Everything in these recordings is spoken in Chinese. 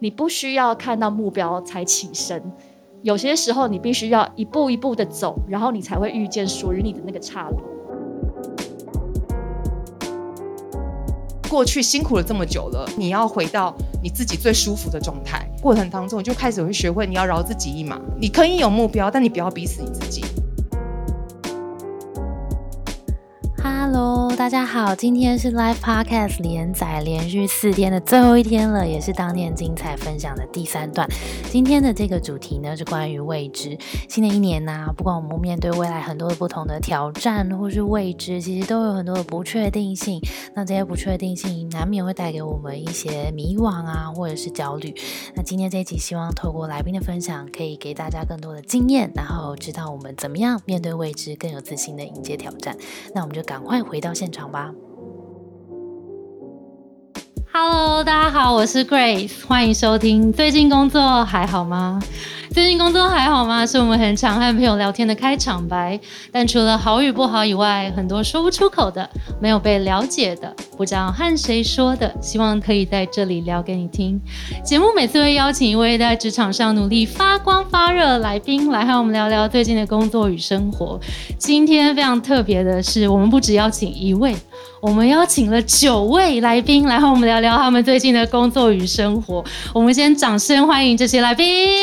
你不需要看到目标才起身，有些时候你必须要一步一步的走，然后你才会遇见属于你的那个岔路。过去辛苦了这么久了，你要回到你自己最舒服的状态。过程当中，就开始会学会你要饶自己一马。你可以有目标，但你不要逼死你自己。大家好，今天是 Live Podcast 连载连续四天的最后一天了，也是当年精彩分享的第三段。今天的这个主题呢是关于未知。新的一年呢，不管我们面对未来很多的不同的挑战或是未知，其实都有很多的不确定性。那这些不确定性难免会带给我们一些迷惘啊，或者是焦虑。那今天这一集，希望透过来宾的分享，可以给大家更多的经验，然后知道我们怎么样面对未知，更有自信的迎接挑战。那我们就赶快回到现现场吧。Hello，大家好，我是 Grace，欢迎收听。最近工作还好吗？最近工作还好吗？是我们很常和朋友聊天的开场白。但除了好与不好以外，很多说不出口的，没有被了解的，不知道和谁说的，希望可以在这里聊给你听。节目每次会邀请一位在职场上努力发光发热的来宾，来和我们聊聊最近的工作与生活。今天非常特别的是，我们不只邀请一位。我们邀请了九位来宾来和我们聊聊他们最近的工作与生活。我们先掌声欢迎这些来宾。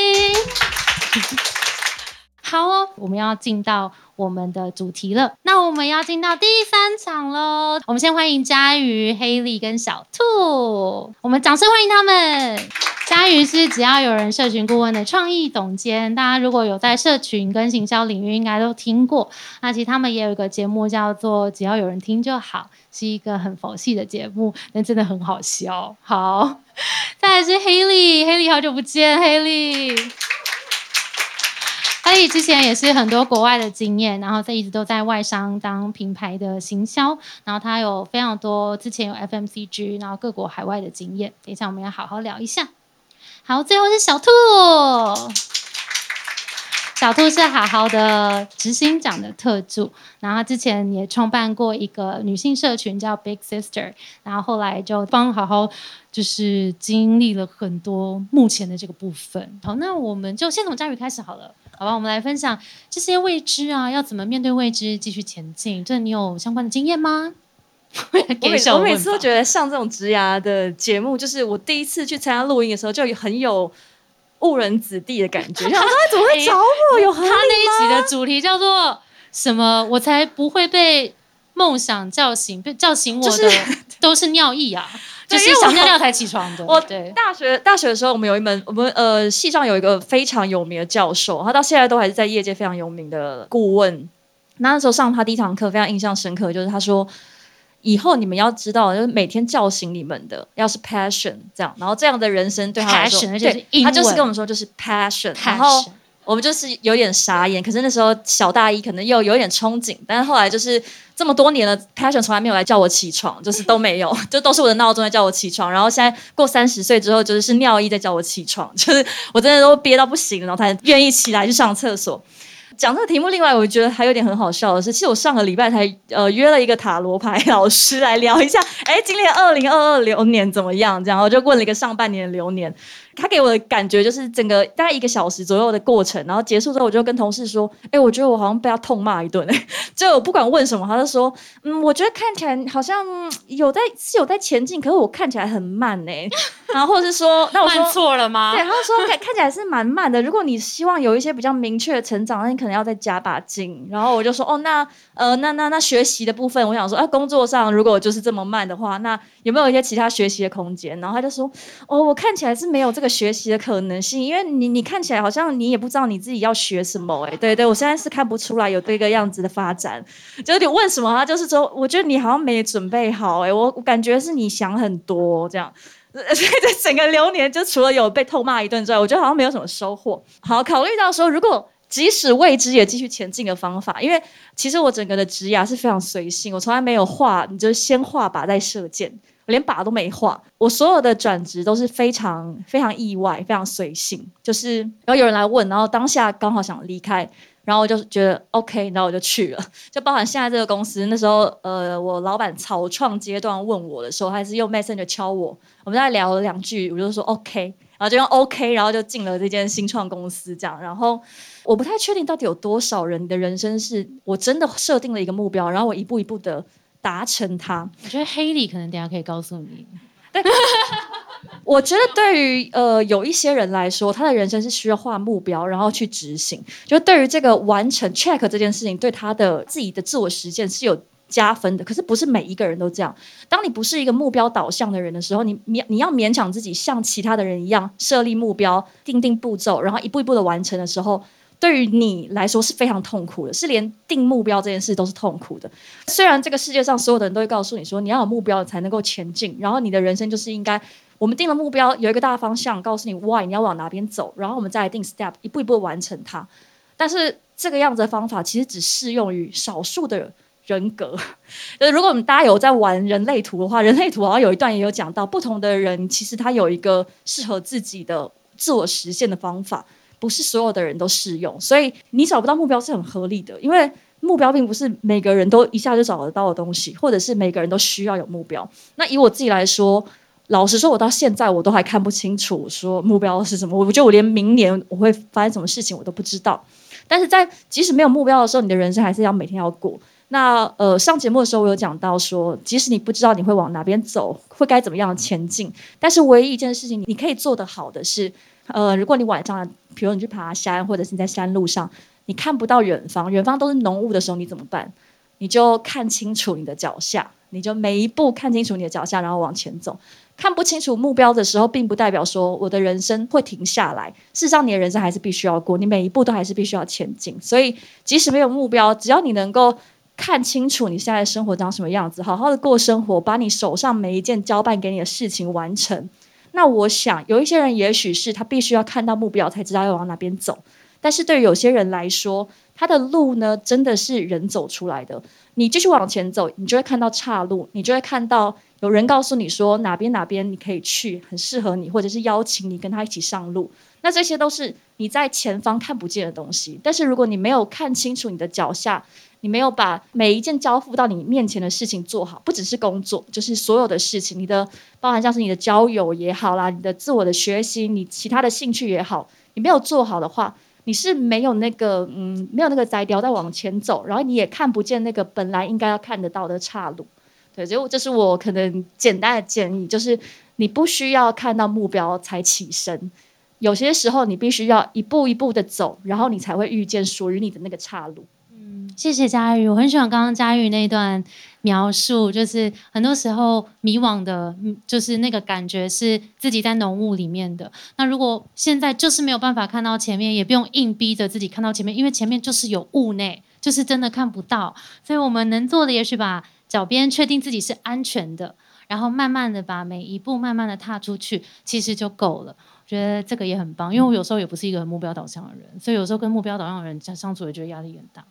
好哦，我们要进到我们的主题了。那我们要进到第三场喽。我们先欢迎佳瑜、黑莉跟小兔。我们掌声欢迎他们。佳瑜是只要有人社群顾问的创意总监，大家如果有在社群跟行销领域，应该都听过。那其实他们也有一个节目叫做“只要有人听就好”，是一个很佛系的节目，但真的很好笑。好，再来是黑莉，黑莉好久不见，黑莉。所以之前也是很多国外的经验，然后在一直都在外商当品牌的行销，然后他有非常多之前有 FMCG，然后各国海外的经验。等一下我们要好好聊一下。好，最后是小兔。小兔是好好的执行长的特助，然后之前也创办过一个女性社群叫 Big Sister，然后后来就帮好好就是经历了很多目前的这个部分。好，那我们就先从佳宇开始好了，好吧？我们来分享这些未知啊，要怎么面对未知继续前进？这你有相关的经验吗？我每我每次都觉得上这种职涯的节目，就是我第一次去参加录音的时候，就很有误人子弟的感觉。他怎么会找我？有他那一集的主题叫做什么？我才不会被梦想叫醒，被叫醒我的都是尿意啊！就是想尿尿才起床的。我对大学大学的时候，我们有一门我们呃系上有一个非常有名的教授，他到现在都还是在业界非常有名的顾问。那时候上他第一堂课，非常印象深刻，就是他说。以后你们要知道，就是每天叫醒你们的，要是 passion 这样，然后这样的人生对他来说，对，他就是跟我们说就是 passion，然后我们就是有点傻眼。可是那时候小大一，可能又有点憧憬，但是后来就是这么多年了，passion 从来没有来叫我起床，就是都没有，就都是我的闹钟在叫我起床。然后现在过三十岁之后，就是是尿意在叫我起床，就是我真的都憋到不行，然后才愿意起来去上厕所。讲这个题目，另外我觉得还有点很好笑的是，其实我上个礼拜才呃约了一个塔罗牌老师来聊一下，哎，今年二零二二流年怎么样？这样我就问了一个上半年的流年。他给我的感觉就是整个大概一个小时左右的过程，然后结束之后，我就跟同事说：“哎，我觉得我好像被他痛骂一顿。”就我不管问什么，他就说：“嗯，我觉得看起来好像有在是有在前进，可是我看起来很慢呢。”然后或者是说：“那我说错了吗？”对，他说：“看看起来是蛮慢的。如果你希望有一些比较明确的成长，那你可能要再加把劲。”然后我就说：“哦，那呃，那那那学习的部分，我想说，啊，工作上如果就是这么慢的话，那有没有一些其他学习的空间？”然后他就说：“哦，我看起来是没有这个。”学习的可能性，因为你你看起来好像你也不知道你自己要学什么哎，对对，我现在是看不出来有这个样子的发展，就有点问什么他就是说，我觉得你好像没准备好哎，我感觉是你想很多这样，所以这整个流年就除了有被痛骂一顿之外，我觉得好像没有什么收获。好，考虑到说，如果即使未知也继续前进的方法，因为其实我整个的职涯是非常随性，我从来没有画，你就先画靶再射箭。我连靶都没画，我所有的转职都是非常非常意外，非常随性。就是然后有人来问，然后当下刚好想离开，然后我就觉得 OK，然后我就去了。就包含现在这个公司，那时候呃，我老板草创阶段问我的时候，还是用 Messenger 敲我，我们在聊了两句，我就说 OK 然。后就用 OK，然后就进了这间新创公司这样。然后我不太确定到底有多少人的人生是我真的设定了一个目标，然后我一步一步的达成它。我觉得黑里可能等下可以告诉你。但 我觉得对于呃有一些人来说，他的人生是需要画目标，然后去执行。就对于这个完成 check 这件事情，对他的自己的自我实践是有加分的。可是不是每一个人都这样。当你不是一个目标导向的人的时候，你勉你要勉强自己像其他的人一样设立目标、定定步骤，然后一步一步的完成的时候。对于你来说是非常痛苦的，是连定目标这件事都是痛苦的。虽然这个世界上所有的人都会告诉你说，你要有目标才能够前进，然后你的人生就是应该，我们定了目标有一个大方向，告诉你 why 你要往哪边走，然后我们再来定 step，一步一步完成它。但是这个样子的方法其实只适用于少数的人格。呃如果我们大家有在玩人类图的话，人类图好像有一段也有讲到，不同的人其实他有一个适合自己的自我实现的方法。不是所有的人都适用，所以你找不到目标是很合理的，因为目标并不是每个人都一下就找得到的东西，或者是每个人都需要有目标。那以我自己来说，老实说，我到现在我都还看不清楚说目标是什么。我觉得我连明年我会发生什么事情我都不知道。但是在即使没有目标的时候，你的人生还是要每天要过。那呃，上节目的时候我有讲到说，即使你不知道你会往哪边走，会该怎么样前进，但是唯一一件事情你可以做得好的是。呃，如果你晚上，比如你去爬山，或者是你在山路上，你看不到远方，远方都是浓雾的时候，你怎么办？你就看清楚你的脚下，你就每一步看清楚你的脚下，然后往前走。看不清楚目标的时候，并不代表说我的人生会停下来。事实上，你的人生还是必须要过，你每一步都还是必须要前进。所以，即使没有目标，只要你能够看清楚你现在生活长什么样子，好好的过生活，把你手上每一件交办给你的事情完成。那我想，有一些人也许是他必须要看到目标才知道要往哪边走，但是对于有些人来说，他的路呢真的是人走出来的。你继续往前走，你就会看到岔路，你就会看到有人告诉你说哪边哪边你可以去，很适合你，或者是邀请你跟他一起上路。那这些都是你在前方看不见的东西。但是如果你没有看清楚你的脚下，你没有把每一件交付到你面前的事情做好，不只是工作，就是所有的事情，你的包含像是你的交友也好啦，你的自我的学习，你其他的兴趣也好，你没有做好的话，你是没有那个嗯，没有那个摘雕在往前走，然后你也看不见那个本来应该要看得到的岔路。对，所以这是我可能简单的建议，就是你不需要看到目标才起身，有些时候你必须要一步一步的走，然后你才会遇见属于你的那个岔路。谢谢佳玉，我很喜欢刚刚佳玉那段描述，就是很多时候迷惘的，就是那个感觉是自己在浓雾里面的。那如果现在就是没有办法看到前面，也不用硬逼着自己看到前面，因为前面就是有雾内，就是真的看不到。所以我们能做的，也许把脚边确定自己是安全的，然后慢慢的把每一步慢慢的踏出去，其实就够了。我觉得这个也很棒，因为我有时候也不是一个目标导向的人，所以有时候跟目标导向的人相相处，也觉得压力很大。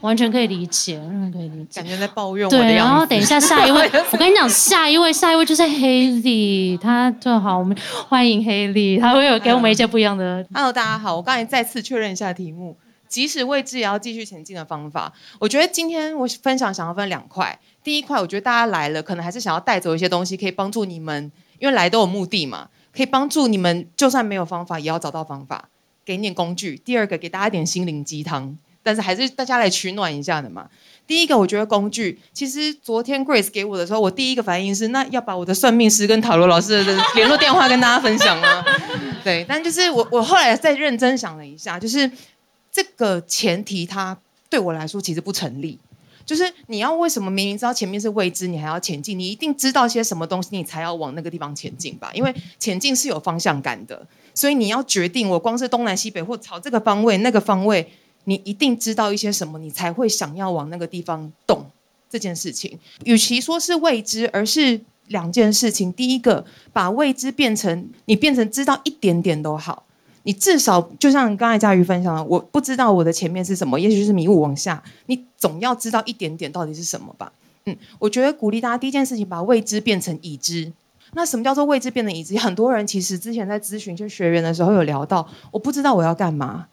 完全可以理解，完全可以理解。感觉在抱怨我。对，然后等一下下一位，我跟你讲，下一位，下一位就是黑莉，他就好，我们欢迎黑莉，他会有给我们一些不一样的。Hello，大家好，我刚才再次确认一下题目，即使未知也要继续前进的方法。我觉得今天我分享想要分两块，第一块我觉得大家来了，可能还是想要带走一些东西，可以帮助你们，因为来都有目的嘛，可以帮助你们，就算没有方法，也要找到方法，给你点工具。第二个，给大家一点心灵鸡汤。但是还是大家来取暖一下的嘛。第一个，我觉得工具，其实昨天 Grace 给我的时候，我第一个反应是，那要把我的算命师跟塔罗老师的联络电话跟大家分享吗？对，但就是我我后来再认真想了一下，就是这个前提，它对我来说其实不成立。就是你要为什么明明知道前面是未知，你还要前进？你一定知道些什么东西，你才要往那个地方前进吧？因为前进是有方向感的，所以你要决定，我光是东南西北或朝这个方位、那个方位。你一定知道一些什么，你才会想要往那个地方动这件事情。与其说是未知，而是两件事情。第一个，把未知变成你变成知道一点点都好。你至少就像刚才佳瑜分享的，我不知道我的前面是什么，也许是迷雾往下。你总要知道一点点到底是什么吧？嗯，我觉得鼓励大家第一件事情，把未知变成已知。那什么叫做未知变成已知？很多人其实之前在咨询就学员的时候有聊到，我不知道我要干嘛。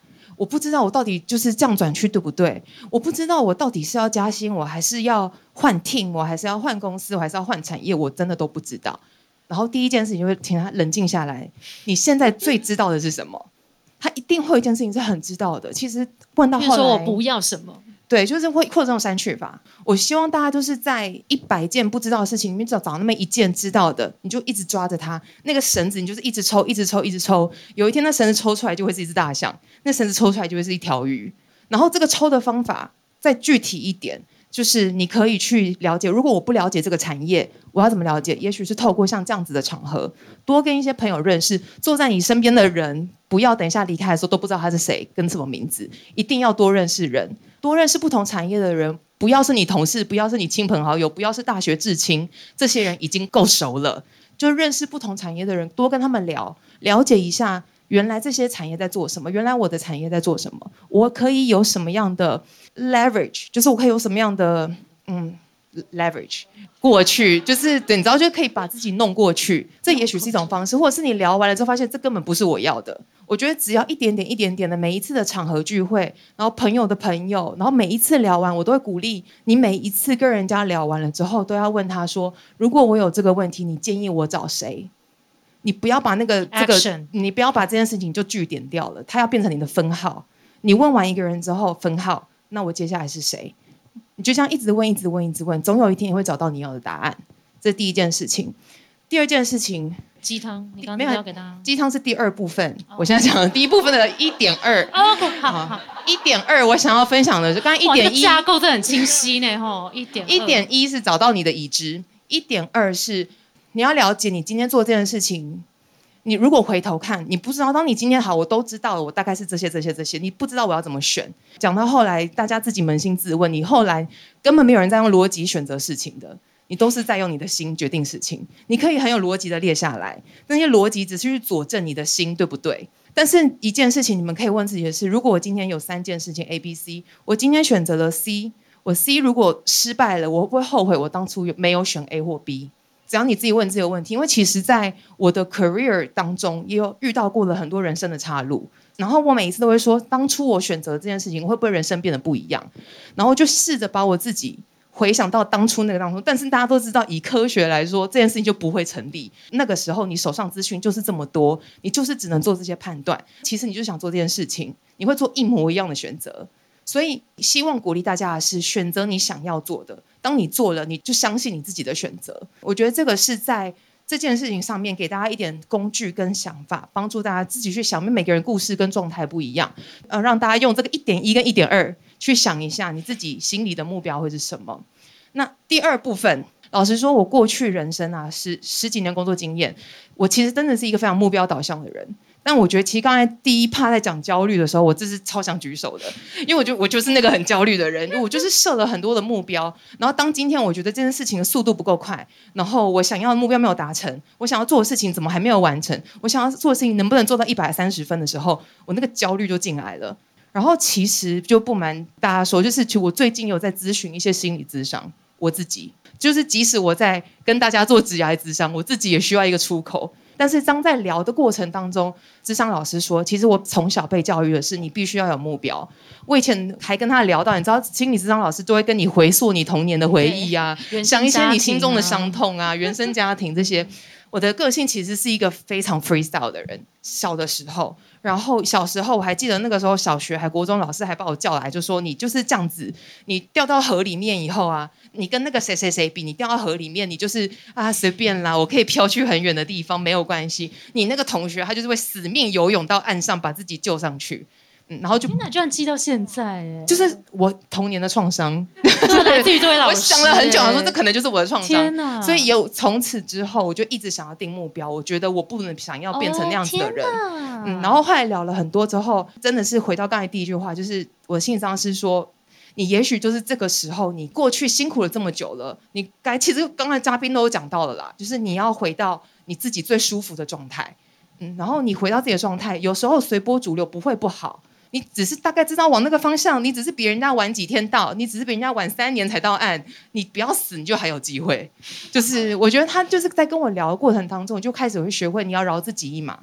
我不知道我到底就是这样转去对不对？我不知道我到底是要加薪，我还是要换 team，我还是要换公司，我还是要换产业，我真的都不知道。然后第一件事情就会请他冷静下来。你现在最知道的是什么？他一定会有一件事情是很知道的。其实问到后来，说我不要什么，对，就是会扩张删去法。我希望大家都是在一百件不知道的事情里面找找那么一件知道的，你就一直抓着它。那个绳子你就是一直抽，一直抽，一直抽。有一天那绳子抽出来就会是一只大象，那绳子抽出来就会是一条鱼。然后这个抽的方法再具体一点，就是你可以去了解。如果我不了解这个产业，我要怎么了解？也许是透过像这样子的场合，多跟一些朋友认识，坐在你身边的人，不要等一下离开的时候都不知道他是谁跟什么名字，一定要多认识人，多认识不同产业的人。不要是你同事，不要是你亲朋好友，不要是大学至亲，这些人已经够熟了。就认识不同产业的人，多跟他们聊，了解一下原来这些产业在做什么，原来我的产业在做什么，我可以有什么样的 leverage，就是我可以有什么样的嗯 leverage 过去，就是对，你知道就可以把自己弄过去，这也许是一种方式，或者是你聊完了之后发现这根本不是我要的。我觉得只要一点点、一点点的，每一次的场合聚会，然后朋友的朋友，然后每一次聊完，我都会鼓励你，每一次跟人家聊完了之后，都要问他说：如果我有这个问题，你建议我找谁？你不要把那个这个 Action，你不要把这件事情就据点掉了，它要变成你的分号。你问完一个人之后，分号，那我接下来是谁？你就这样一直问，一直问，一直问，总有一天你会找到你要的答案。这是第一件事情。第二件事情，鸡汤，你刚没有刚要给他。鸡汤是第二部分，我现在讲的第一部分的一点二。哦，好好，一点二，我想要分享的是，刚才一点一，个架构真的很清晰呢，吼，一点一点一是找到你的已知，一点二是你要了解你今天做这件事情。你如果回头看，你不知道，当你今天好，我都知道了，我大概是这些、这些、这些，你不知道我要怎么选。讲到后来，大家自己扪心自问，你后来根本没有人在用逻辑选择事情的，你都是在用你的心决定事情。你可以很有逻辑的列下来，那些逻辑只是去佐证你的心对不对？但是一件事情，你们可以问自己的是：如果我今天有三件事情 A、B、C，我今天选择了 C，我 C 如果失败了，我会不会后悔我当初没有选 A 或 B？只要你自己问自己问题，因为其实在我的 career 当中，也有遇到过了很多人生的岔路。然后我每一次都会说，当初我选择这件事情，会不会人生变得不一样？然后就试着把我自己回想到当初那个当中。但是大家都知道，以科学来说，这件事情就不会成立。那个时候你手上资讯就是这么多，你就是只能做这些判断。其实你就想做这件事情，你会做一模一样的选择。所以希望鼓励大家的是，选择你想要做的。当你做了，你就相信你自己的选择。我觉得这个是在这件事情上面给大家一点工具跟想法，帮助大家自己去想。每个人故事跟状态不一样，呃，让大家用这个一点一跟一点二去想一下，你自己心里的目标会是什么。那第二部分，老实说，我过去人生啊，十十几年工作经验，我其实真的是一个非常目标导向的人。但我觉得，其实刚才第一趴在讲焦虑的时候，我这是超想举手的，因为我就我就是那个很焦虑的人，我就是设了很多的目标，然后当今天我觉得这件事情的速度不够快，然后我想要的目标没有达成，我想要做的事情怎么还没有完成，我想要做的事情能不能做到一百三十分的时候，我那个焦虑就进来了。然后其实就不瞒大家说，就是其实我最近有在咨询一些心理咨商，我自己就是即使我在跟大家做职业咨商，我自己也需要一个出口。但是当在聊的过程当中，智商老师说，其实我从小被教育的是，你必须要有目标。我以前还跟他聊到，你知道，心理智商老师都会跟你回溯你童年的回忆啊，想一些你心中的伤痛啊，原生家庭这些。我的个性其实是一个非常 freestyle 的人，小的时候，然后小时候我还记得那个时候小学还国中老师还把我叫来，就说你就是这样子，你掉到河里面以后啊，你跟那个谁谁谁比，你掉到河里面，你就是啊随便啦，我可以飘去很远的地方，没有关系。你那个同学他就是会死命游泳到岸上，把自己救上去，嗯，然后就天哪，居然记到现在哎，就是我童年的创伤。这来自于这位老我，想了很久，我说这可能就是我的创伤天。哪，所以有从此之后，我就一直想要定目标。我觉得我不能想要变成那样子的人。哦嗯，然后后来聊了很多之后，真的是回到刚才第一句话，就是我的心理上是说，你也许就是这个时候，你过去辛苦了这么久了，你该其实刚才嘉宾都有讲到了啦，就是你要回到你自己最舒服的状态。嗯，然后你回到自己的状态，有时候随波逐流不会不好。你只是大概知道往那个方向，你只是比人家晚几天到，你只是比人家晚三年才到岸，你不要死，你就还有机会。就是我觉得他就是在跟我聊的过程当中，我就开始会学会你要饶自己一马。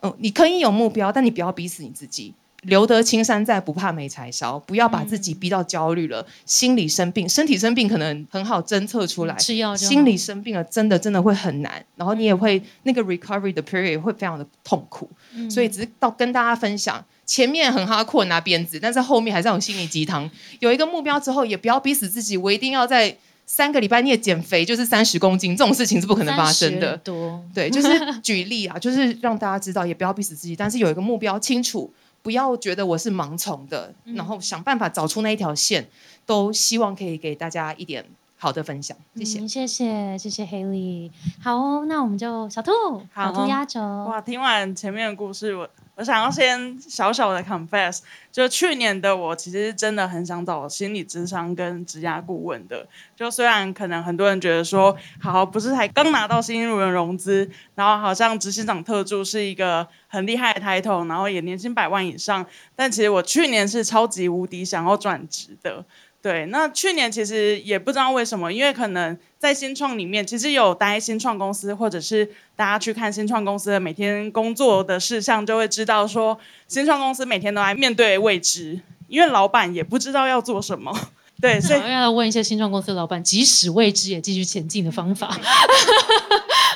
嗯，你可以有目标，但你不要逼死你自己。留得青山在，不怕没柴烧。不要把自己逼到焦虑了，心理生病，身体生病可能很好侦测出来，吃药心理生病了，真的真的会很难。然后你也会那个 recovery 的 period 会非常的痛苦。嗯所以只是到跟大家分享，前面很哈阔拿鞭子，但是后面还是要有心理鸡汤。有一个目标之后，也不要逼死自己，我一定要在三个礼拜内减肥，就是三十公斤，这种事情是不可能发生的。多，对，就是举例啊，就是让大家知道，也不要逼死自己，但是有一个目标清楚，不要觉得我是盲从的，然后想办法找出那一条线，都希望可以给大家一点好的分享。谢谢。嗯，谢谢谢谢 Haley。好哦，那我们就小兔，小兔压轴。哇，听完前面的故事，我我想要先小小的 confess，就去年的我其实真的很想找心理咨商跟职涯顾问的。就虽然可能很多人觉得说，好不是才刚拿到新一轮融资，然后好像执行长特助是一个很厉害的 title，然后也年薪百万以上，但其实我去年是超级无敌想要转职的。对，那去年其实也不知道为什么，因为可能在新创里面，其实有待新创公司，或者是大家去看新创公司的每天工作的事项，就会知道说，新创公司每天都在面对未知，因为老板也不知道要做什么。对，所以 我要问一些新创公司的老板，即使未知也继续前进的方法。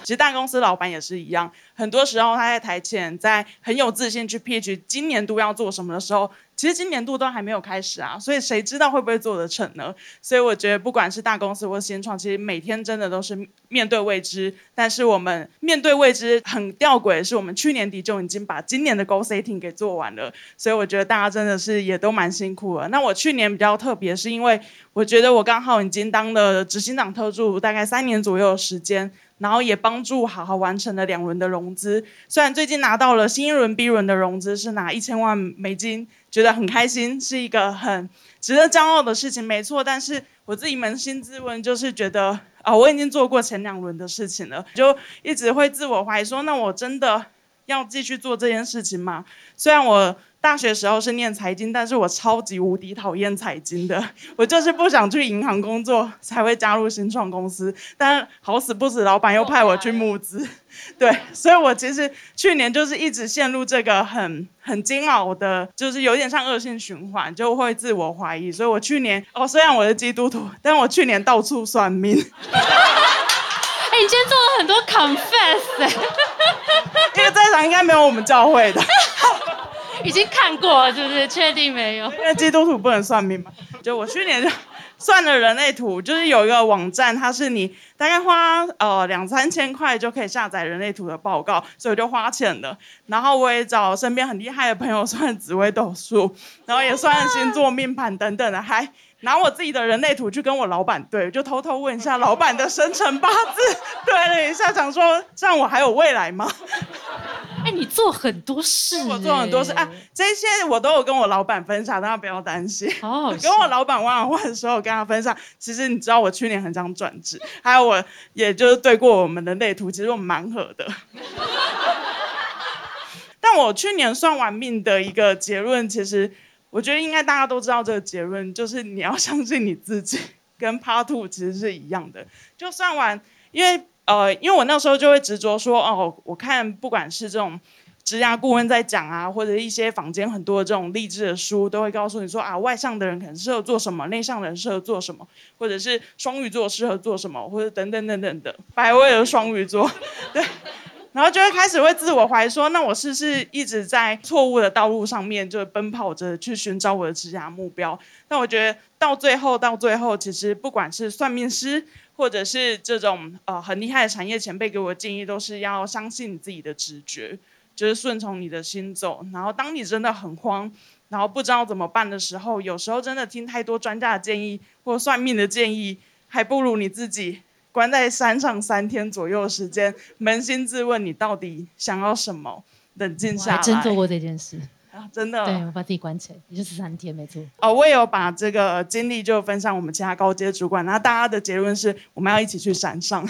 其实大公司老板也是一样，很多时候他在台前，在很有自信去 pitch 今年度要做什么的时候，其实今年度都还没有开始啊，所以谁知道会不会做得成呢？所以我觉得不管是大公司或新创，其实每天真的都是面对未知，但是我们面对未知很吊诡是，我们去年底就已经把今年的 goal setting 给做完了，所以我觉得大家真的是也都蛮辛苦了。那我去年比较特别，是因为我觉得我刚好已经当了执行长特助大概三年左右的时间。然后也帮助好好完成了两轮的融资。虽然最近拿到了新一轮 B 轮的融资，是拿一千万美金，觉得很开心，是一个很值得骄傲的事情，没错。但是我自己扪心自问，就是觉得啊、我已经做过前两轮的事情了，就一直会自我怀疑说，那我真的要继续做这件事情吗？虽然我大学时候是念财经，但是我超级无敌讨厌财经的，我就是不想去银行工作，才会加入新创公司。但好死不死，老板又派我去募资，对，所以我其实去年就是一直陷入这个很很煎熬的，就是有点像恶性循环，就会自我怀疑。所以我去年哦，虽然我是基督徒，但我去年到处算命，哎、你今天做了很多 confess，、哎，因为在场应该没有我们教会的，已经看过了，是不是？确定没有？因为基督徒不能算命嘛。就我去年算了人类图，就是有一个网站，它是你大概花呃两三千块就可以下载人类图的报告，所以我就花钱了。然后我也找身边很厉害的朋友算紫微斗数，然后也算星座命盘等等的，还拿我自己的人类图去跟我老板对，就偷偷问一下老板的生辰八字，对了一下，想说这样我还有未来吗？哎、你做很多事、我做很多事哎啊，这些我都有跟我老板分享，大家不要担心。好 好跟我老板玩玩的时候，跟他分享，其实你知道我去年很想转职，还有我也就是对过我们的类图，其实我们蛮合的。但我去年算完命的一个结论，其实我觉得应该大家都知道这个结论，就是你要相信你自己，跟 Part Two 其实是一样的。就算完，因为呃，因为我那时候就会执着说，哦，我看不管是这种职涯顾问在讲啊，或者一些坊间很多这种励志的书，都会告诉你说啊，外向的人可能适合做什么，内向的人适合做什么，或者是双鱼座适合做什么，或者等等等等的。百味的双鱼座，对。然后就会开始会自我怀疑说，那我是不是一直在错误的道路上面，就奔跑着去寻找我的职涯目标？但我觉得到最后，到最后，其实不管是算命师，或者是这种呃很厉害的产业前辈给我的建议，都是要相信你自己的直觉，就是顺从你的心走。然后当你真的很慌，然后不知道怎么办的时候，有时候真的听太多专家的建议或算命的建议，还不如你自己关在山上三天左右的时间，扪心自问你到底想要什么，冷静下来。还真做过这件事，啊真的。对我把自己关起来，也就是三天，没错。哦，我也有把这个经历就分享我们其他高阶主管，然后大家的结论是我们要一起去山上，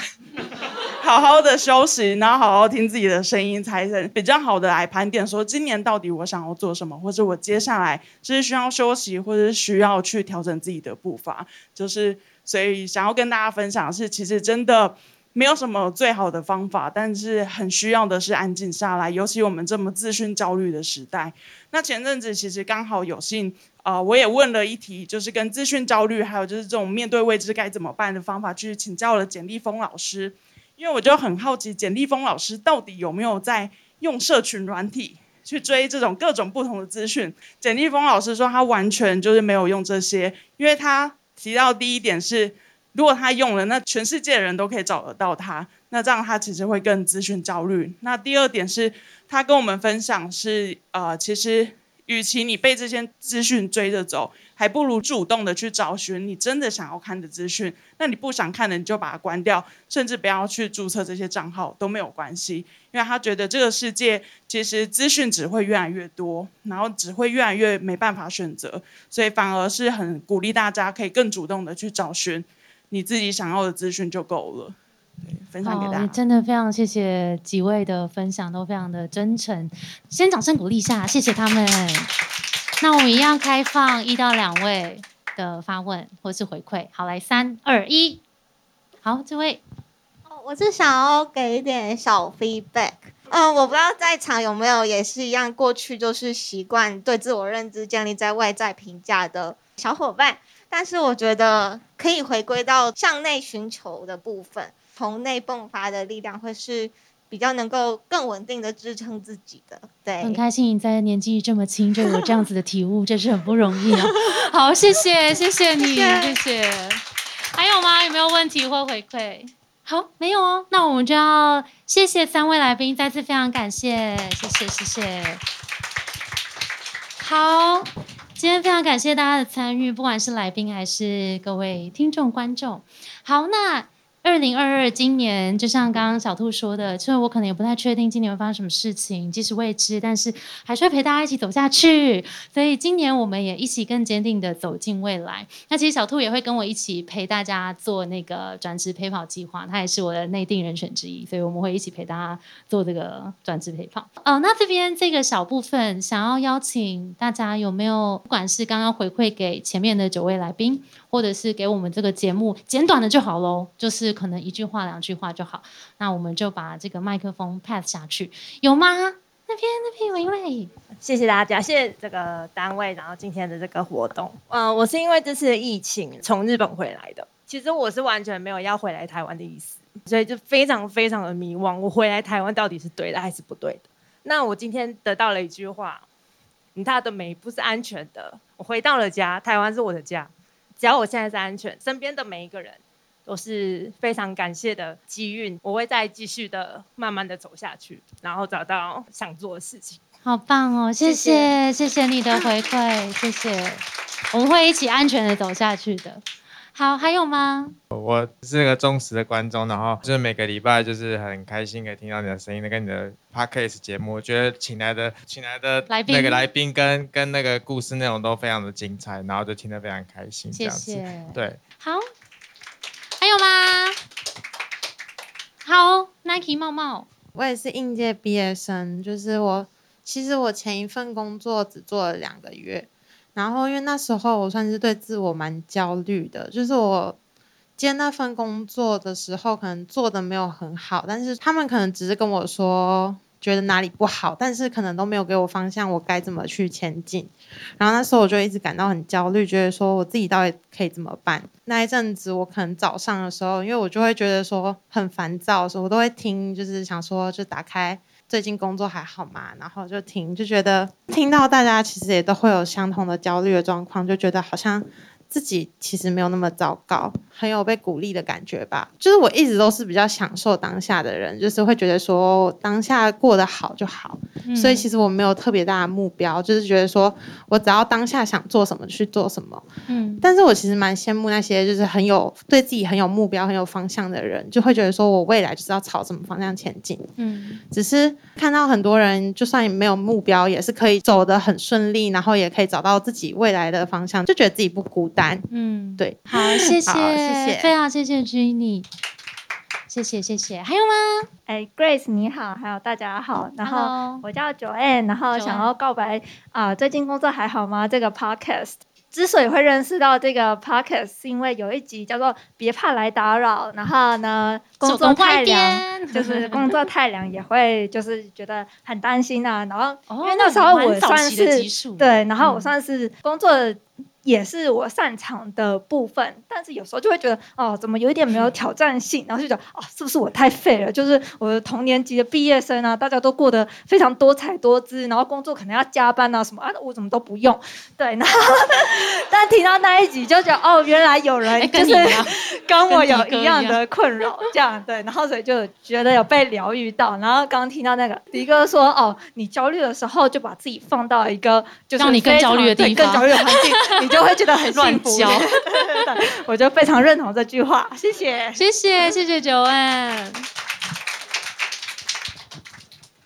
好好的休息，然后好好听自己的声音，才能比较好的来盘点说今年到底我想要做什么，或者我接下来是需要休息，或者是需要去调整自己的步伐，就是所以想要跟大家分享的是，其实真的。没有什么最好的方法，但是很需要的是安静下来，尤其我们这么资讯焦虑的时代。那前阵子其实刚好有幸，呃，我也问了一题，就是跟资讯焦虑，还有就是这种面对未知该怎么办的方法，去请教了简立峰老师。因为我就很好奇，简立峰老师到底有没有在用社群软体去追这种各种不同的资讯？简立峰老师说他完全就是没有用这些，因为他提到第一点是。如果他用了，那全世界的人都可以找得到他，那这样他其实会更资讯焦虑。那第二点是，他跟我们分享是，呃，其实与其你被这些资讯追着走，还不如主动的去找寻你真的想要看的资讯。那你不想看的，你就把它关掉，甚至不要去注册这些账号都没有关系。因为他觉得这个世界其实资讯只会越来越多，然后只会越来越没办法选择，所以反而是很鼓励大家可以更主动的去找寻。你自己想要的资讯就够了，对，分享给大家。真的非常谢谢几位的分享，都非常的真诚。先掌声鼓励一下，谢谢他们。那我们一样开放一到两位的发问或是回馈。好，来三二一，好，这位。哦，我是想要给一点小 feedback。嗯，我不知道在场有没有也是一样，过去就是习惯对自我认知建立在外在评价的小伙伴。但是我觉得可以回归到向内寻求的部分，从内迸发的力量会是比较能够更稳定的支撑自己的。对，很开心你在年纪这么轻就有这样子的体悟，这是很不容易啊。好，谢谢，谢谢你，谢谢。还有吗？有没有问题或回馈？好，没有哦。那我们就要谢谢三位来宾，再次非常感谢，谢谢，谢谢。好。今天非常感谢大家的参与，不管是来宾还是各位听众观众。好，那。二零二二今年，就像刚刚小兔说的，虽然我可能也不太确定今年会发生什么事情，即使未知，但是还是会陪大家一起走下去。所以今年我们也一起更坚定的走进未来。那其实小兔也会跟我一起陪大家做那个转职陪跑计划，他也是我的内定人选之一，所以我们会一起陪大家做这个转职陪跑。哦，那这边这个小部分，想要邀请大家有没有，不管是刚刚回馈给前面的九位来宾。或者是给我们这个节目简短的就好喽，就是可能一句话、两句话就好。那我们就把这个麦克风 pass 下去，有吗？那边那边有一位，谢谢大家，谢谢这个单位，然后今天的这个活动。嗯，我是因为这次疫情从日本回来的，其实我是完全没有要回来台湾的意思，所以就非常非常的迷惘，我回来台湾到底是对的还是不对的？那我今天得到了一句话：，你踏的每一步是安全的。我回到了家，台湾是我的家。只要我现在是安全，身边的每一个人都是非常感谢的机运，我会再继续的慢慢的走下去，然后找到想做的事情。好棒哦，谢谢谢谢你的回馈，谢谢，我们会一起安全的走下去的。好，还有吗？我是个忠实的观众，然后就是每个礼拜就是很开心可以听到你的声音，跟你的 podcast 节目，我觉得请来的请来的那个来宾跟跟那个故事内容都非常的精彩，然后就听得非常开心。谢谢。对，好，还有吗？好，Nike 茂茂，我也是应届毕业生，就是我其实我前一份工作只做了两个月。然后，因为那时候我算是对自我蛮焦虑的，就是我接那份工作的时候，可能做的没有很好，但是他们可能只是跟我说觉得哪里不好，但是可能都没有给我方向，我该怎么去前进。然后那时候我就一直感到很焦虑，觉得说我自己到底可以怎么办？那一阵子我可能早上的时候，因为我就会觉得说很烦躁，所以我都会听，就是想说就打开。最近工作还好吗？然后就听，就觉得听到大家其实也都会有相同的焦虑的状况，就觉得好像。自己其实没有那么糟糕，很有被鼓励的感觉吧。就是我一直都是比较享受当下的人，就是会觉得说当下过得好就好。所以其实我没有特别大的目标，就是觉得说我只要当下想做什么去做什么。嗯。但是我其实蛮羡慕那些就是很有对自己很有目标、很有方向的人，就会觉得说我未来就是要朝什么方向前进。嗯。只是看到很多人就算没有目标，也是可以走得很顺利，然后也可以找到自己未来的方向，就觉得自己不孤单。嗯，对，好，谢谢，谢谢，非常谢谢 Jenny，谢谢，谢谢，还有吗？哎，Grace 你好，还有大家好，然后我叫 Joanne，然后想要告白啊，最近工作还好吗？这个 Podcast，之所以会认识到这个 podcast，是因为有一集叫做《别怕来打扰》，然后呢，工作太凉，就是工作太凉也会就是觉得很担心啊。然后因为那时候我算是对，然后我算是工作。也是我擅长的部分，但是有时候就会觉得哦，怎么有一点没有挑战性，然后就觉得哦，是不是我太废了？就是我的同年级的毕业生啊，大家都过得非常多彩多姿，然后工作可能要加班啊什么啊，我怎么都不用。对，然后但听到那一集就觉得哦，原来有人就是跟我有一样的困扰，这样对，然后所以就觉得有被疗愈到。然后刚刚听到那个迪哥说哦，你焦虑的时候就把自己放到一个就是让你更焦虑的地方，更焦虑的环境。就会觉得很乱教，我就非常认同这句话。谢谢，谢谢，谢谢九万。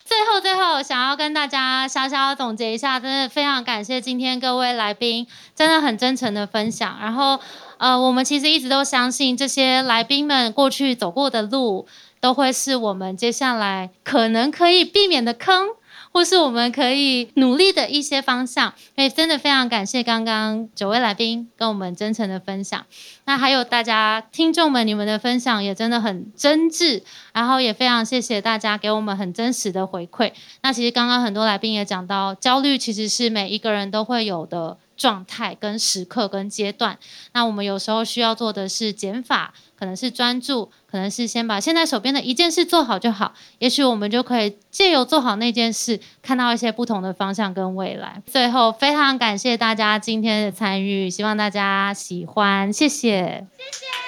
最后，最后想要跟大家小小总结一下，真的非常感谢今天各位来宾，真的很真诚的分享。然后，呃，我们其实一直都相信这些来宾们过去走过的路，都会是我们接下来可能可以避免的坑。或是我们可以努力的一些方向，所以真的非常感谢刚刚九位来宾跟我们真诚的分享。那还有大家听众们，你们的分享也真的很真挚，然后也非常谢谢大家给我们很真实的回馈。那其实刚刚很多来宾也讲到，焦虑其实是每一个人都会有的状态、跟时刻、跟阶段。那我们有时候需要做的是减法。可能是专注，可能是先把现在手边的一件事做好就好。也许我们就可以借由做好那件事，看到一些不同的方向跟未来。最后，非常感谢大家今天的参与，希望大家喜欢，谢谢，谢谢。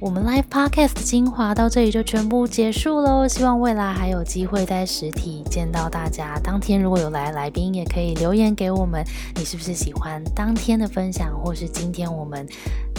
我们 Live Podcast 的精华到这里就全部结束喽，希望未来还有机会在实体见到大家。当天如果有来来宾，也可以留言给我们，你是不是喜欢当天的分享，或是今天我们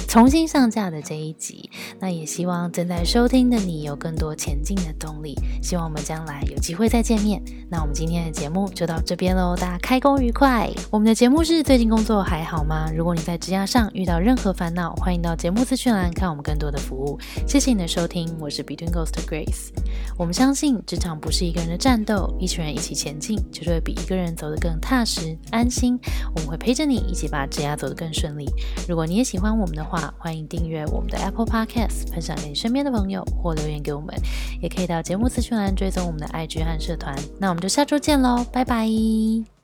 重新上架的这一集？那也希望正在收听的你有更多前进的动力。希望我们将来有机会再见面。那我们今天的节目就到这边喽，大家开工愉快！我们的节目是最近工作还好吗？如果你在职涯上遇到任何烦恼，欢迎到节目资讯栏看我们更多的。服务，谢谢你的收听，我是 Between Ghost Grace。我们相信职场不是一个人的战斗，一群人一起前进，就会比一个人走得更踏实安心。我们会陪着你一起把职涯走得更顺利。如果你也喜欢我们的话，欢迎订阅我们的 Apple Podcast，分享给你身边的朋友，或留言给我们，也可以到节目资讯栏追踪我们的 IG 和社团。那我们就下周见喽，拜拜。